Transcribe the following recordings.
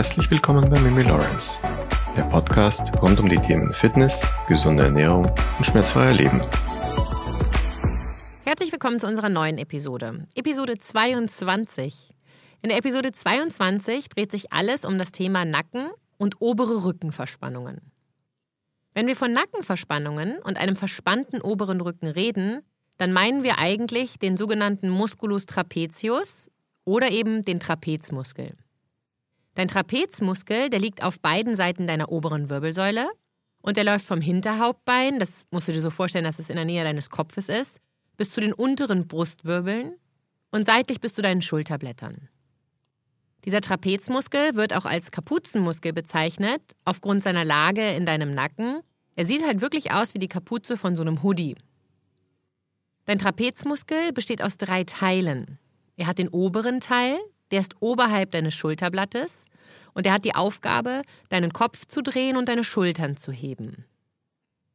Herzlich willkommen bei Mimi Lawrence, der Podcast rund um die Themen Fitness, gesunde Ernährung und schmerzfreier Leben. Herzlich willkommen zu unserer neuen Episode, Episode 22. In der Episode 22 dreht sich alles um das Thema Nacken und obere Rückenverspannungen. Wenn wir von Nackenverspannungen und einem verspannten oberen Rücken reden, dann meinen wir eigentlich den sogenannten Musculus trapezius oder eben den Trapezmuskel. Dein Trapezmuskel, der liegt auf beiden Seiten deiner oberen Wirbelsäule und der läuft vom Hinterhauptbein, das musst du dir so vorstellen, dass es in der Nähe deines Kopfes ist, bis zu den unteren Brustwirbeln und seitlich bis zu deinen Schulterblättern. Dieser Trapezmuskel wird auch als Kapuzenmuskel bezeichnet, aufgrund seiner Lage in deinem Nacken. Er sieht halt wirklich aus wie die Kapuze von so einem Hoodie. Dein Trapezmuskel besteht aus drei Teilen. Er hat den oberen Teil, der ist oberhalb deines Schulterblattes und er hat die Aufgabe, deinen Kopf zu drehen und deine Schultern zu heben.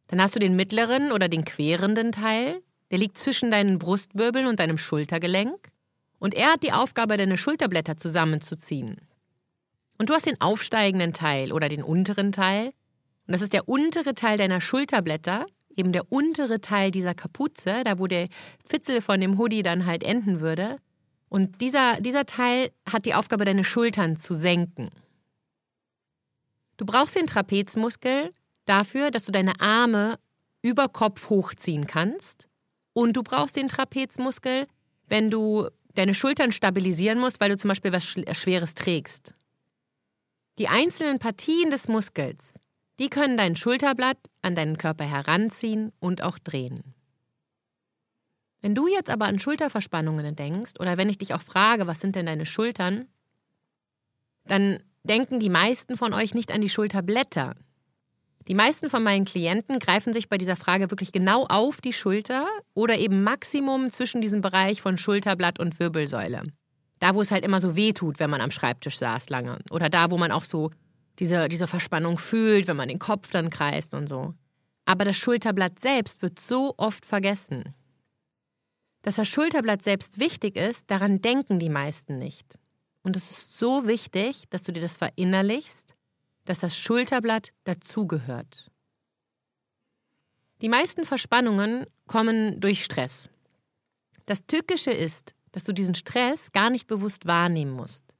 Dann hast du den mittleren oder den querenden Teil, der liegt zwischen deinen Brustwirbeln und deinem Schultergelenk und er hat die Aufgabe, deine Schulterblätter zusammenzuziehen. Und du hast den aufsteigenden Teil oder den unteren Teil und das ist der untere Teil deiner Schulterblätter, eben der untere Teil dieser Kapuze, da wo der Fitzel von dem Hoodie dann halt enden würde. Und dieser, dieser Teil hat die Aufgabe, deine Schultern zu senken. Du brauchst den Trapezmuskel dafür, dass du deine Arme über Kopf hochziehen kannst. Und du brauchst den Trapezmuskel, wenn du deine Schultern stabilisieren musst, weil du zum Beispiel was Schweres trägst. Die einzelnen Partien des Muskels, die können dein Schulterblatt an deinen Körper heranziehen und auch drehen. Wenn du jetzt aber an Schulterverspannungen denkst oder wenn ich dich auch frage, was sind denn deine Schultern, dann denken die meisten von euch nicht an die Schulterblätter. Die meisten von meinen Klienten greifen sich bei dieser Frage wirklich genau auf die Schulter oder eben Maximum zwischen diesem Bereich von Schulterblatt und Wirbelsäule. Da, wo es halt immer so weh tut, wenn man am Schreibtisch saß lange. Oder da, wo man auch so diese, diese Verspannung fühlt, wenn man den Kopf dann kreist und so. Aber das Schulterblatt selbst wird so oft vergessen. Dass das Schulterblatt selbst wichtig ist, daran denken die meisten nicht. Und es ist so wichtig, dass du dir das verinnerlichst, dass das Schulterblatt dazugehört. Die meisten Verspannungen kommen durch Stress. Das Tückische ist, dass du diesen Stress gar nicht bewusst wahrnehmen musst.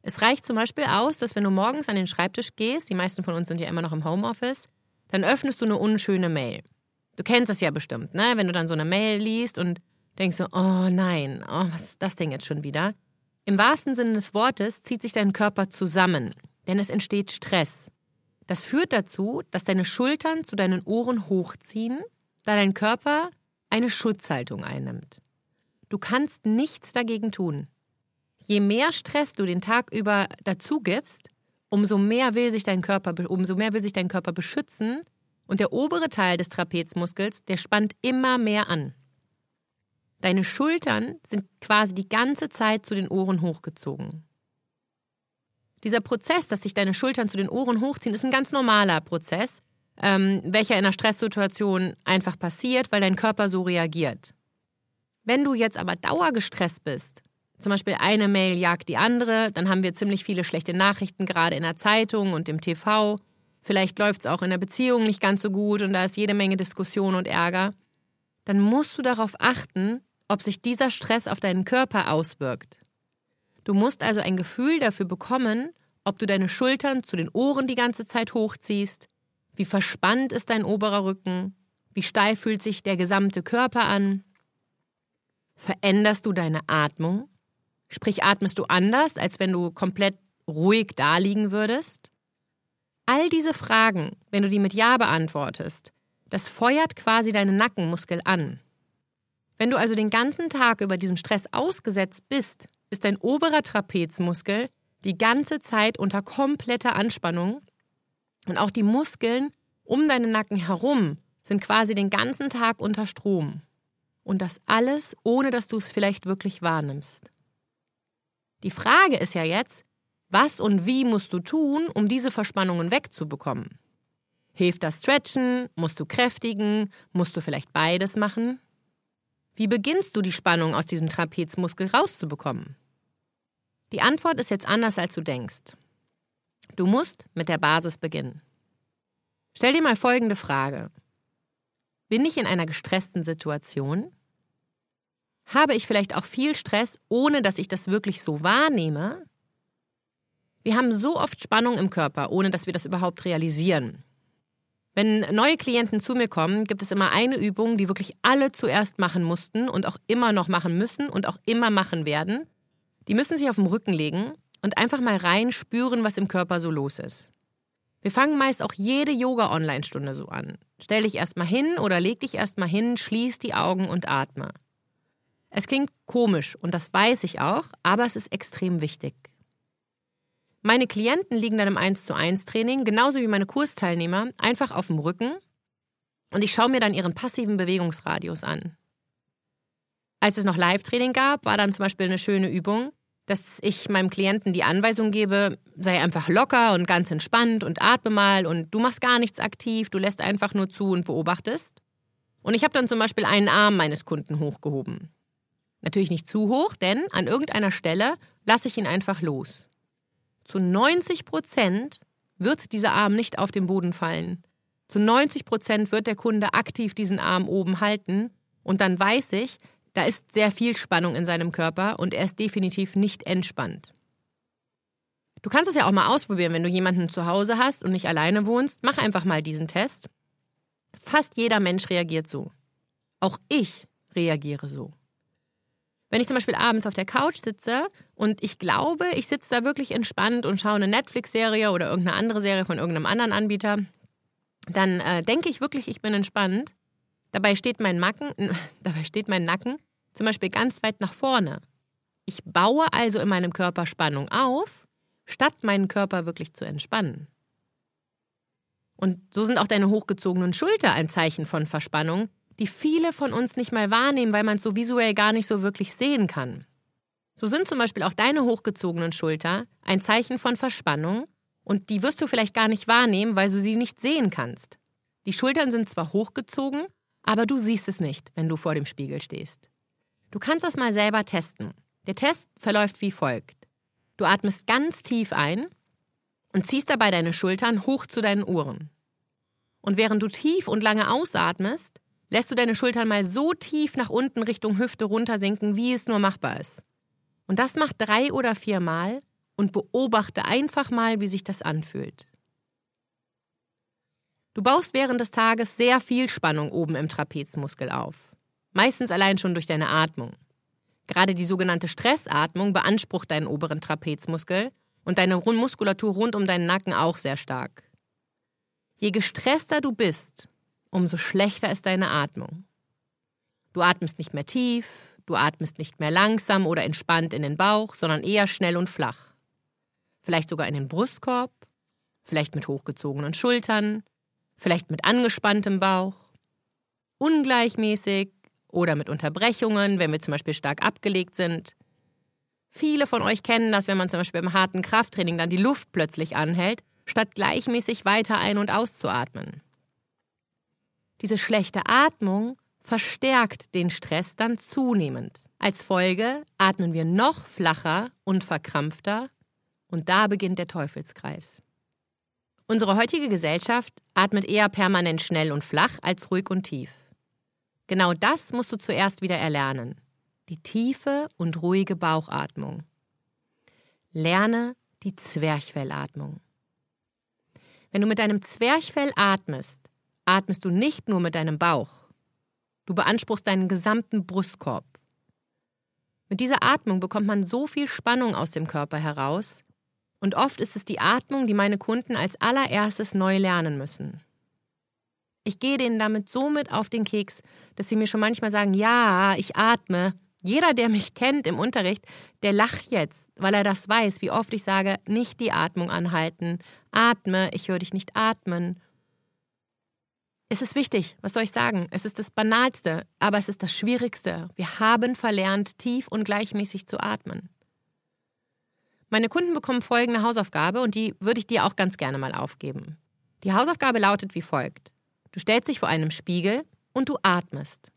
Es reicht zum Beispiel aus, dass wenn du morgens an den Schreibtisch gehst, die meisten von uns sind ja immer noch im Homeoffice, dann öffnest du eine unschöne Mail. Du kennst das ja bestimmt, ne? Wenn du dann so eine Mail liest und denkst du, oh nein, oh, was ist das denn jetzt schon wieder? Im wahrsten Sinne des Wortes zieht sich dein Körper zusammen, denn es entsteht Stress. Das führt dazu, dass deine Schultern zu deinen Ohren hochziehen, da dein Körper eine Schutzhaltung einnimmt. Du kannst nichts dagegen tun. Je mehr Stress du den Tag über dazu gibst, umso mehr will sich dein Körper, umso mehr will sich dein Körper beschützen und der obere Teil des Trapezmuskels, der spannt immer mehr an. Deine Schultern sind quasi die ganze Zeit zu den Ohren hochgezogen. Dieser Prozess, dass sich deine Schultern zu den Ohren hochziehen, ist ein ganz normaler Prozess, ähm, welcher in einer Stresssituation einfach passiert, weil dein Körper so reagiert. Wenn du jetzt aber dauergestresst bist, zum Beispiel eine Mail jagt die andere, dann haben wir ziemlich viele schlechte Nachrichten gerade in der Zeitung und im TV. Vielleicht läuft es auch in der Beziehung nicht ganz so gut und da ist jede Menge Diskussion und Ärger. Dann musst du darauf achten, ob sich dieser Stress auf deinen Körper auswirkt. Du musst also ein Gefühl dafür bekommen, ob du deine Schultern zu den Ohren die ganze Zeit hochziehst, wie verspannt ist dein oberer Rücken, wie steif fühlt sich der gesamte Körper an. Veränderst du deine Atmung? Sprich, atmest du anders, als wenn du komplett ruhig da liegen würdest? All diese Fragen, wenn du die mit Ja beantwortest, das feuert quasi deinen Nackenmuskel an. Wenn du also den ganzen Tag über diesem Stress ausgesetzt bist, ist dein oberer Trapezmuskel die ganze Zeit unter kompletter Anspannung und auch die Muskeln um deinen Nacken herum sind quasi den ganzen Tag unter Strom. Und das alles, ohne dass du es vielleicht wirklich wahrnimmst. Die Frage ist ja jetzt, was und wie musst du tun, um diese Verspannungen wegzubekommen? Hilft das Stretchen? Musst du kräftigen? Musst du vielleicht beides machen? Wie beginnst du die Spannung aus diesem Trapezmuskel rauszubekommen? Die Antwort ist jetzt anders, als du denkst. Du musst mit der Basis beginnen. Stell dir mal folgende Frage. Bin ich in einer gestressten Situation? Habe ich vielleicht auch viel Stress, ohne dass ich das wirklich so wahrnehme? Wir haben so oft Spannung im Körper, ohne dass wir das überhaupt realisieren. Wenn neue Klienten zu mir kommen, gibt es immer eine Übung, die wirklich alle zuerst machen mussten und auch immer noch machen müssen und auch immer machen werden. Die müssen sich auf den Rücken legen und einfach mal rein spüren, was im Körper so los ist. Wir fangen meist auch jede Yoga-Online-Stunde so an. Stell dich erstmal hin oder leg dich erstmal hin, schließ die Augen und atme. Es klingt komisch und das weiß ich auch, aber es ist extrem wichtig. Meine Klienten liegen dann im 1 zu 1 Training, genauso wie meine Kursteilnehmer, einfach auf dem Rücken und ich schaue mir dann ihren passiven Bewegungsradius an. Als es noch Live-Training gab, war dann zum Beispiel eine schöne Übung, dass ich meinem Klienten die Anweisung gebe, sei einfach locker und ganz entspannt und atme mal und du machst gar nichts aktiv, du lässt einfach nur zu und beobachtest. Und ich habe dann zum Beispiel einen Arm meines Kunden hochgehoben. Natürlich nicht zu hoch, denn an irgendeiner Stelle lasse ich ihn einfach los. Zu 90 Prozent wird dieser Arm nicht auf den Boden fallen. Zu 90 Prozent wird der Kunde aktiv diesen Arm oben halten und dann weiß ich, da ist sehr viel Spannung in seinem Körper und er ist definitiv nicht entspannt. Du kannst es ja auch mal ausprobieren, wenn du jemanden zu Hause hast und nicht alleine wohnst. Mach einfach mal diesen Test. Fast jeder Mensch reagiert so. Auch ich reagiere so. Wenn ich zum Beispiel abends auf der Couch sitze und ich glaube, ich sitze da wirklich entspannt und schaue eine Netflix-Serie oder irgendeine andere Serie von irgendeinem anderen Anbieter, dann äh, denke ich wirklich, ich bin entspannt. Dabei steht mein Nacken, dabei steht mein Nacken zum Beispiel ganz weit nach vorne. Ich baue also in meinem Körper Spannung auf, statt meinen Körper wirklich zu entspannen. Und so sind auch deine hochgezogenen Schulter ein Zeichen von Verspannung, die viele von uns nicht mal wahrnehmen, weil man es so visuell gar nicht so wirklich sehen kann. So sind zum Beispiel auch deine hochgezogenen Schulter ein Zeichen von Verspannung und die wirst du vielleicht gar nicht wahrnehmen, weil du sie nicht sehen kannst. Die Schultern sind zwar hochgezogen, aber du siehst es nicht, wenn du vor dem Spiegel stehst. Du kannst das mal selber testen. Der Test verläuft wie folgt. Du atmest ganz tief ein und ziehst dabei deine Schultern hoch zu deinen Ohren. Und während du tief und lange ausatmest, lässt du deine Schultern mal so tief nach unten Richtung Hüfte runtersinken, wie es nur machbar ist. Und das mach drei oder viermal und beobachte einfach mal, wie sich das anfühlt. Du baust während des Tages sehr viel Spannung oben im Trapezmuskel auf. Meistens allein schon durch deine Atmung. Gerade die sogenannte Stressatmung beansprucht deinen oberen Trapezmuskel und deine Muskulatur rund um deinen Nacken auch sehr stark. Je gestresster du bist, umso schlechter ist deine Atmung. Du atmest nicht mehr tief, du atmest nicht mehr langsam oder entspannt in den Bauch, sondern eher schnell und flach. Vielleicht sogar in den Brustkorb, vielleicht mit hochgezogenen Schultern, vielleicht mit angespanntem Bauch. Ungleichmäßig oder mit Unterbrechungen, wenn wir zum Beispiel stark abgelegt sind. Viele von euch kennen das, wenn man zum Beispiel im harten Krafttraining dann die Luft plötzlich anhält, statt gleichmäßig weiter ein- und auszuatmen. Diese schlechte Atmung verstärkt den Stress dann zunehmend. Als Folge atmen wir noch flacher und verkrampfter und da beginnt der Teufelskreis. Unsere heutige Gesellschaft atmet eher permanent schnell und flach als ruhig und tief. Genau das musst du zuerst wieder erlernen. Die tiefe und ruhige Bauchatmung. Lerne die Zwerchfellatmung. Wenn du mit deinem Zwerchfell atmest, atmest du nicht nur mit deinem Bauch. Du beanspruchst deinen gesamten Brustkorb. Mit dieser Atmung bekommt man so viel Spannung aus dem Körper heraus, und oft ist es die Atmung, die meine Kunden als allererstes neu lernen müssen. Ich gehe denen damit so mit auf den Keks, dass sie mir schon manchmal sagen, ja, ich atme. Jeder, der mich kennt im Unterricht, der lacht jetzt, weil er das weiß, wie oft ich sage, nicht die Atmung anhalten, atme, ich höre dich nicht atmen es ist wichtig, was soll ich sagen? Es ist das Banalste, aber es ist das Schwierigste. Wir haben verlernt, tief und gleichmäßig zu atmen. Meine Kunden bekommen folgende Hausaufgabe und die würde ich dir auch ganz gerne mal aufgeben. Die Hausaufgabe lautet wie folgt. Du stellst dich vor einem Spiegel und du atmest.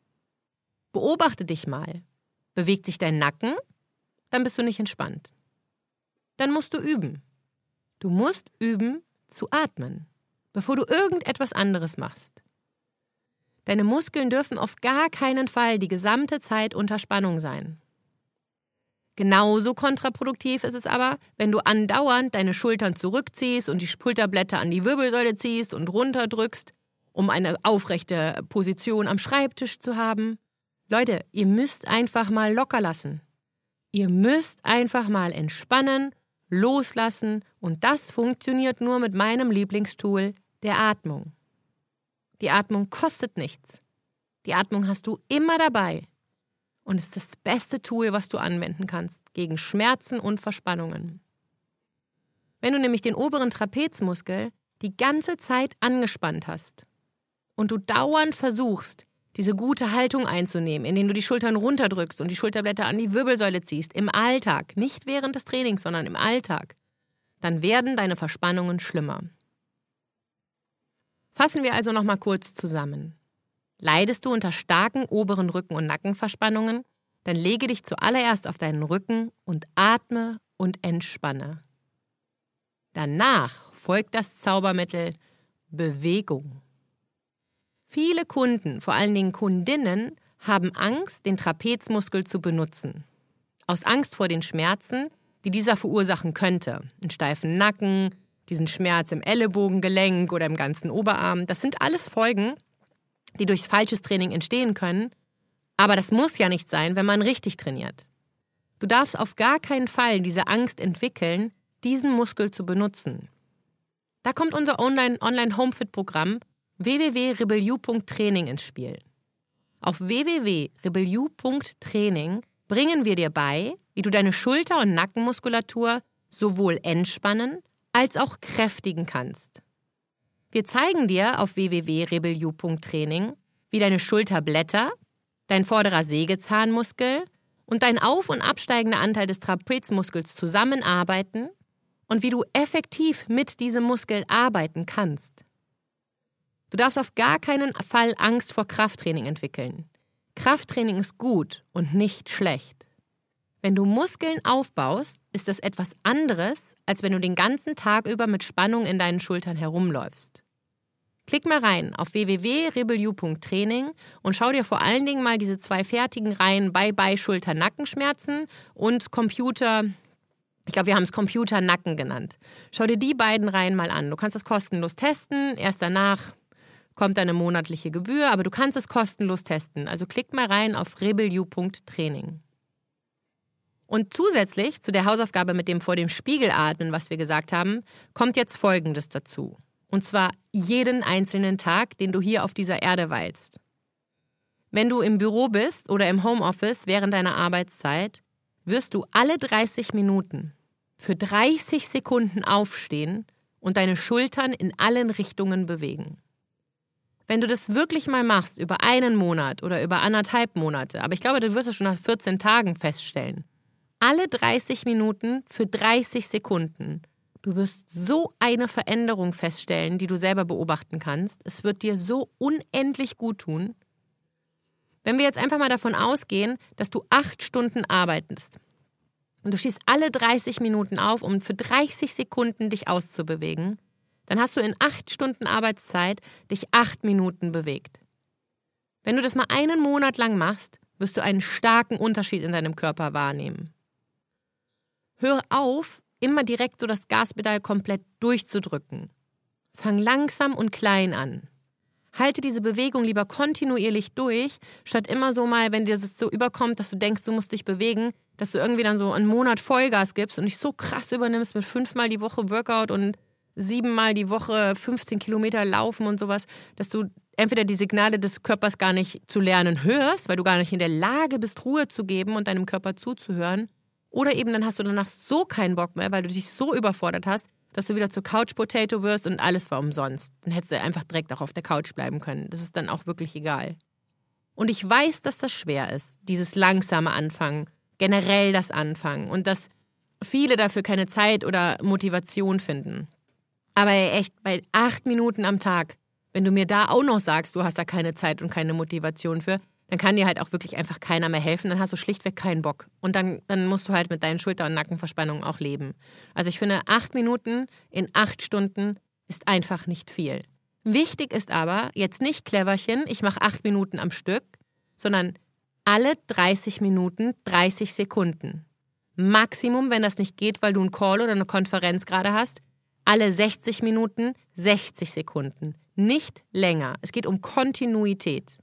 Beobachte dich mal. Bewegt sich dein Nacken? Dann bist du nicht entspannt. Dann musst du üben. Du musst üben zu atmen, bevor du irgendetwas anderes machst. Deine Muskeln dürfen auf gar keinen Fall die gesamte Zeit unter Spannung sein. Genauso kontraproduktiv ist es aber, wenn du andauernd deine Schultern zurückziehst und die Schulterblätter an die Wirbelsäule ziehst und runterdrückst, um eine aufrechte Position am Schreibtisch zu haben. Leute, ihr müsst einfach mal locker lassen. Ihr müsst einfach mal entspannen, loslassen und das funktioniert nur mit meinem Lieblingstool, der Atmung. Die Atmung kostet nichts. Die Atmung hast du immer dabei und ist das beste Tool, was du anwenden kannst gegen Schmerzen und Verspannungen. Wenn du nämlich den oberen Trapezmuskel die ganze Zeit angespannt hast und du dauernd versuchst, diese gute Haltung einzunehmen, indem du die Schultern runterdrückst und die Schulterblätter an die Wirbelsäule ziehst, im Alltag, nicht während des Trainings, sondern im Alltag, dann werden deine Verspannungen schlimmer. Fassen wir also nochmal kurz zusammen. Leidest du unter starken oberen Rücken- und Nackenverspannungen, dann lege dich zuallererst auf deinen Rücken und atme und entspanne. Danach folgt das Zaubermittel Bewegung. Viele Kunden, vor allen Dingen Kundinnen, haben Angst, den Trapezmuskel zu benutzen. Aus Angst vor den Schmerzen, die dieser verursachen könnte. Einen steifen Nacken, diesen Schmerz im Ellenbogengelenk oder im ganzen Oberarm. Das sind alles Folgen, die durch falsches Training entstehen können. Aber das muss ja nicht sein, wenn man richtig trainiert. Du darfst auf gar keinen Fall diese Angst entwickeln, diesen Muskel zu benutzen. Da kommt unser Online-Homefit-Programm www.rebellu.training ins Spiel. Auf www.rebellu.training bringen wir dir bei, wie du deine Schulter- und Nackenmuskulatur sowohl entspannen als auch kräftigen kannst. Wir zeigen dir auf www.rebellu.training, wie deine Schulterblätter, dein vorderer Sägezahnmuskel und dein auf- und absteigender Anteil des Trapezmuskels zusammenarbeiten und wie du effektiv mit diesem Muskel arbeiten kannst. Du darfst auf gar keinen Fall Angst vor Krafttraining entwickeln. Krafttraining ist gut und nicht schlecht. Wenn du Muskeln aufbaust, ist das etwas anderes, als wenn du den ganzen Tag über mit Spannung in deinen Schultern herumläufst. Klick mal rein auf www.rebelu.training und schau dir vor allen Dingen mal diese zwei fertigen Reihen Bye-Bye Schulter-Nackenschmerzen und Computer, ich glaube, wir haben es Computer-Nacken genannt. Schau dir die beiden Reihen mal an. Du kannst es kostenlos testen. Erst danach kommt eine monatliche Gebühr, aber du kannst es kostenlos testen. Also klick mal rein auf rebelu.training. Und zusätzlich zu der Hausaufgabe mit dem vor dem Spiegel atmen, was wir gesagt haben, kommt jetzt Folgendes dazu. Und zwar jeden einzelnen Tag, den du hier auf dieser Erde weilst. Wenn du im Büro bist oder im Homeoffice während deiner Arbeitszeit, wirst du alle 30 Minuten für 30 Sekunden aufstehen und deine Schultern in allen Richtungen bewegen. Wenn du das wirklich mal machst, über einen Monat oder über anderthalb Monate, aber ich glaube, du wirst es schon nach 14 Tagen feststellen, alle 30 Minuten für 30 Sekunden. Du wirst so eine Veränderung feststellen, die du selber beobachten kannst. Es wird dir so unendlich gut tun. Wenn wir jetzt einfach mal davon ausgehen, dass du acht Stunden arbeitest und du stehst alle 30 Minuten auf, um für 30 Sekunden dich auszubewegen, dann hast du in acht Stunden Arbeitszeit dich acht Minuten bewegt. Wenn du das mal einen Monat lang machst, wirst du einen starken Unterschied in deinem Körper wahrnehmen. Hör auf, immer direkt so das Gaspedal komplett durchzudrücken. Fang langsam und klein an. Halte diese Bewegung lieber kontinuierlich durch, statt immer so mal, wenn dir das so überkommt, dass du denkst, du musst dich bewegen, dass du irgendwie dann so einen Monat Vollgas gibst und dich so krass übernimmst mit fünfmal die Woche Workout und siebenmal die Woche 15 Kilometer laufen und sowas, dass du entweder die Signale des Körpers gar nicht zu lernen hörst, weil du gar nicht in der Lage bist, Ruhe zu geben und deinem Körper zuzuhören. Oder eben dann hast du danach so keinen Bock mehr, weil du dich so überfordert hast, dass du wieder zur Couch Potato wirst und alles war umsonst. Dann hättest du einfach direkt auch auf der Couch bleiben können. Das ist dann auch wirklich egal. Und ich weiß, dass das schwer ist, dieses langsame Anfangen, generell das Anfangen und dass viele dafür keine Zeit oder Motivation finden. Aber echt, bei acht Minuten am Tag, wenn du mir da auch noch sagst, du hast da keine Zeit und keine Motivation für, dann kann dir halt auch wirklich einfach keiner mehr helfen. Dann hast du schlichtweg keinen Bock. Und dann, dann musst du halt mit deinen Schulter- und Nackenverspannungen auch leben. Also ich finde, acht Minuten in acht Stunden ist einfach nicht viel. Wichtig ist aber jetzt nicht Cleverchen, ich mache acht Minuten am Stück, sondern alle 30 Minuten 30 Sekunden. Maximum, wenn das nicht geht, weil du einen Call oder eine Konferenz gerade hast, alle 60 Minuten 60 Sekunden. Nicht länger. Es geht um Kontinuität.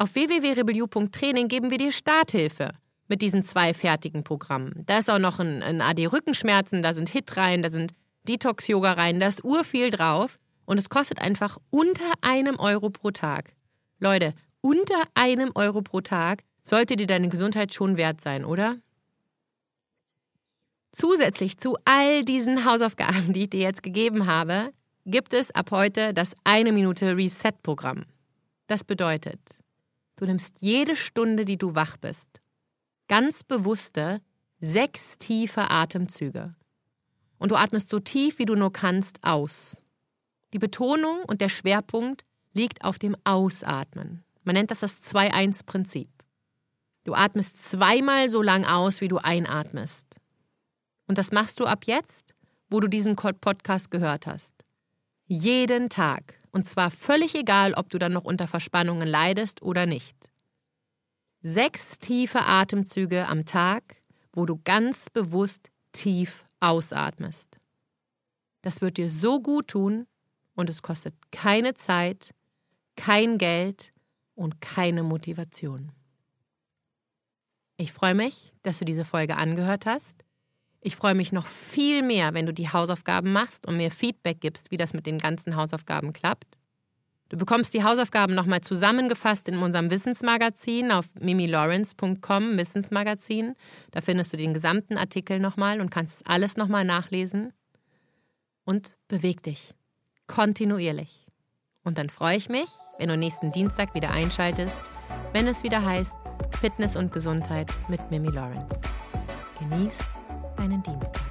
Auf www.rebelliu.training geben wir dir Starthilfe mit diesen zwei fertigen Programmen. Da ist auch noch ein, ein AD-Rückenschmerzen, da sind Hit rein, da sind Detox-Yoga rein, da ist urviel drauf und es kostet einfach unter einem Euro pro Tag. Leute, unter einem Euro pro Tag sollte dir deine Gesundheit schon wert sein, oder? Zusätzlich zu all diesen Hausaufgaben, die ich dir jetzt gegeben habe, gibt es ab heute das eine Minute Reset-Programm. Das bedeutet, Du nimmst jede Stunde, die du wach bist, ganz bewusste sechs tiefe Atemzüge. Und du atmest so tief, wie du nur kannst, aus. Die Betonung und der Schwerpunkt liegt auf dem Ausatmen. Man nennt das das 2-1-Prinzip. Du atmest zweimal so lang aus, wie du einatmest. Und das machst du ab jetzt, wo du diesen Podcast gehört hast. Jeden Tag. Und zwar völlig egal, ob du dann noch unter Verspannungen leidest oder nicht. Sechs tiefe Atemzüge am Tag, wo du ganz bewusst tief ausatmest. Das wird dir so gut tun und es kostet keine Zeit, kein Geld und keine Motivation. Ich freue mich, dass du diese Folge angehört hast. Ich freue mich noch viel mehr, wenn du die Hausaufgaben machst und mir Feedback gibst, wie das mit den ganzen Hausaufgaben klappt. Du bekommst die Hausaufgaben nochmal zusammengefasst in unserem Wissensmagazin auf mimilawrence.com, Wissensmagazin. Da findest du den gesamten Artikel nochmal und kannst alles nochmal nachlesen. Und beweg dich. Kontinuierlich. Und dann freue ich mich, wenn du nächsten Dienstag wieder einschaltest, wenn es wieder heißt Fitness und Gesundheit mit Mimi Lawrence. Genieß deinen Dienst.